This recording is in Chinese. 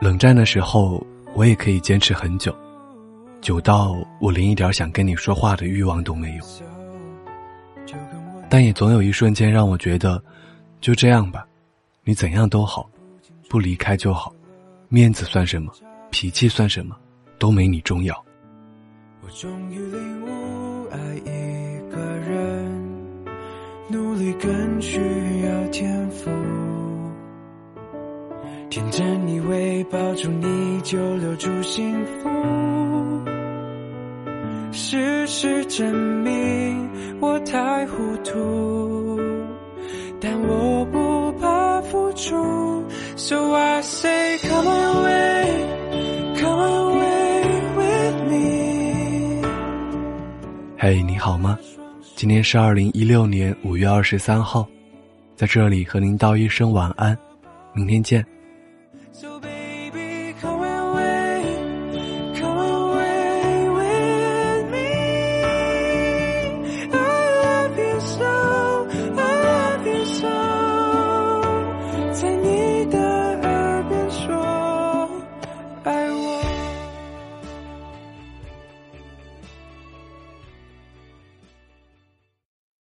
冷战的时候，我也可以坚持很久，久到我连一点想跟你说话的欲望都没有。但也总有一瞬间让我觉得，就这样吧，你怎样都好，不离开就好，面子算什么，脾气算什么，都没你重要。我终于领悟，爱一个人，努力更需要天。天真以为抱住你就留住幸福，事实证明我太糊涂，但我不怕付出，So I say come away, come away with me。嘿，你好吗？今天是二零一六年五月二十三号，在这里和您道一声晚安，明天见。So baby, come away, come away with me. I love you so, I love you so. 在你的。